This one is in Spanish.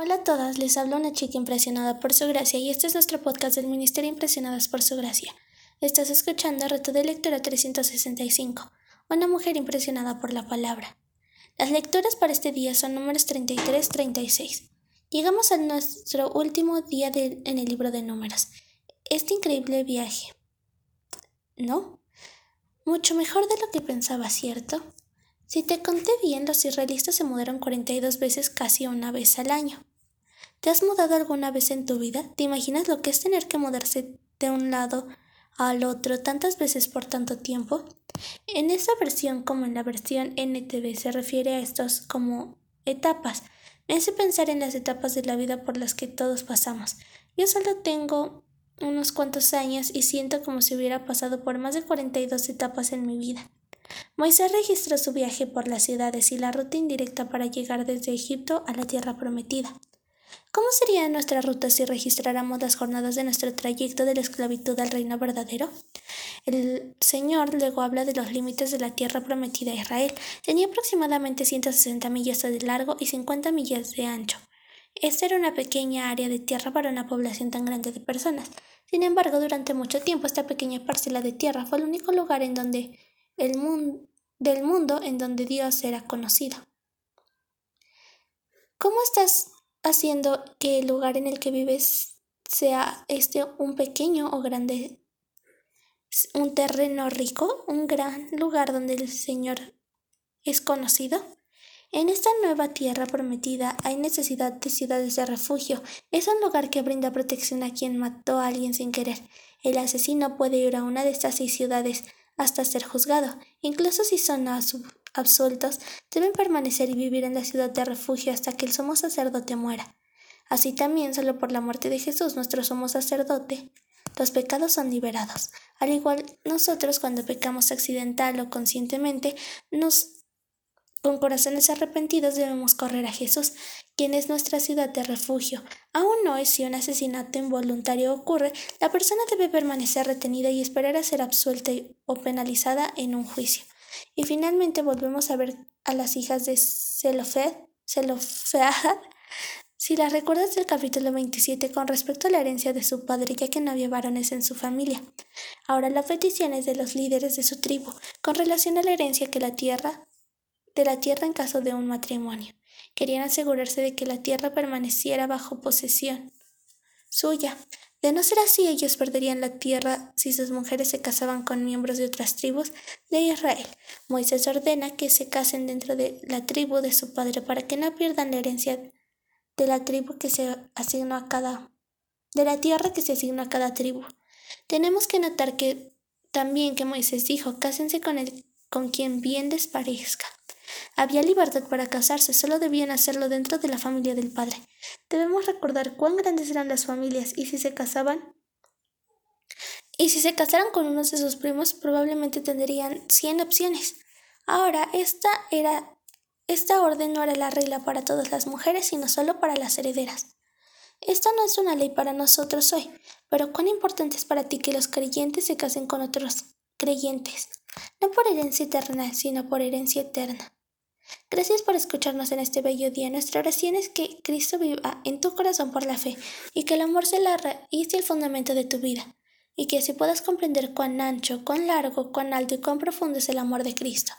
Hola a todas, les habla una chica impresionada por su gracia y este es nuestro podcast del Ministerio Impresionadas por su gracia. Estás escuchando Reto de Lectura 365, una mujer impresionada por la palabra. Las lecturas para este día son números 33-36. Llegamos a nuestro último día en el libro de números. Este increíble viaje. ¿No? Mucho mejor de lo que pensaba, ¿cierto? Si te conté bien, los israelitas se mudaron 42 veces casi una vez al año. ¿Te has mudado alguna vez en tu vida? ¿Te imaginas lo que es tener que mudarse de un lado al otro tantas veces por tanto tiempo? En esa versión como en la versión NTV se refiere a estos como etapas. Me hace pensar en las etapas de la vida por las que todos pasamos. Yo solo tengo unos cuantos años y siento como si hubiera pasado por más de 42 etapas en mi vida. Moisés registró su viaje por las ciudades y la ruta indirecta para llegar desde Egipto a la tierra prometida. ¿Cómo sería nuestra ruta si registráramos las jornadas de nuestro trayecto de la esclavitud al reino verdadero? El Señor luego habla de los límites de la tierra prometida a Israel. Tenía aproximadamente 160 millas de largo y 50 millas de ancho. Esta era una pequeña área de tierra para una población tan grande de personas. Sin embargo, durante mucho tiempo esta pequeña parcela de tierra fue el único lugar en donde el mundo, del mundo en donde Dios era conocido. ¿Cómo estás haciendo que el lugar en el que vives sea este un pequeño o grande, un terreno rico, un gran lugar donde el Señor es conocido? En esta nueva tierra prometida hay necesidad de ciudades de refugio. Es un lugar que brinda protección a quien mató a alguien sin querer. El asesino puede ir a una de estas seis ciudades hasta ser juzgado. Incluso si son absueltos, deben permanecer y vivir en la ciudad de refugio hasta que el sumo sacerdote muera. Así también, solo por la muerte de Jesús, nuestro sumo sacerdote, los pecados son liberados. Al igual, nosotros cuando pecamos accidental o conscientemente, nos con corazones arrepentidos debemos correr a Jesús, quien es nuestra ciudad de refugio. Aún es si un asesinato involuntario ocurre, la persona debe permanecer retenida y esperar a ser absuelta o penalizada en un juicio. Y finalmente volvemos a ver a las hijas de Zelofed, Zelofead, si las recuerdas del capítulo 27 con respecto a la herencia de su padre, ya que no había varones en su familia. Ahora la petición es de los líderes de su tribu, con relación a la herencia que la tierra de la tierra en caso de un matrimonio. Querían asegurarse de que la tierra permaneciera bajo posesión suya. De no ser así, ellos perderían la tierra si sus mujeres se casaban con miembros de otras tribus de Israel. Moisés ordena que se casen dentro de la tribu de su padre para que no pierdan la herencia de la tribu que se asignó a cada de la tierra que se asignó a cada tribu. Tenemos que notar que también que Moisés dijo, cásense con el con quien bien les parezca. Había libertad para casarse, solo debían hacerlo dentro de la familia del padre. Debemos recordar cuán grandes eran las familias y si se casaban y si se casaran con uno de sus primos probablemente tendrían cien opciones. Ahora, esta era esta orden no era la regla para todas las mujeres, sino solo para las herederas. Esta no es una ley para nosotros hoy, pero cuán importante es para ti que los creyentes se casen con otros creyentes, no por herencia eterna, sino por herencia eterna. Gracias por escucharnos en este bello día. Nuestra oración es que Cristo viva en tu corazón por la fe y que el amor sea la raíz y el fundamento de tu vida, y que así puedas comprender cuán ancho, cuán largo, cuán alto y cuán profundo es el amor de Cristo.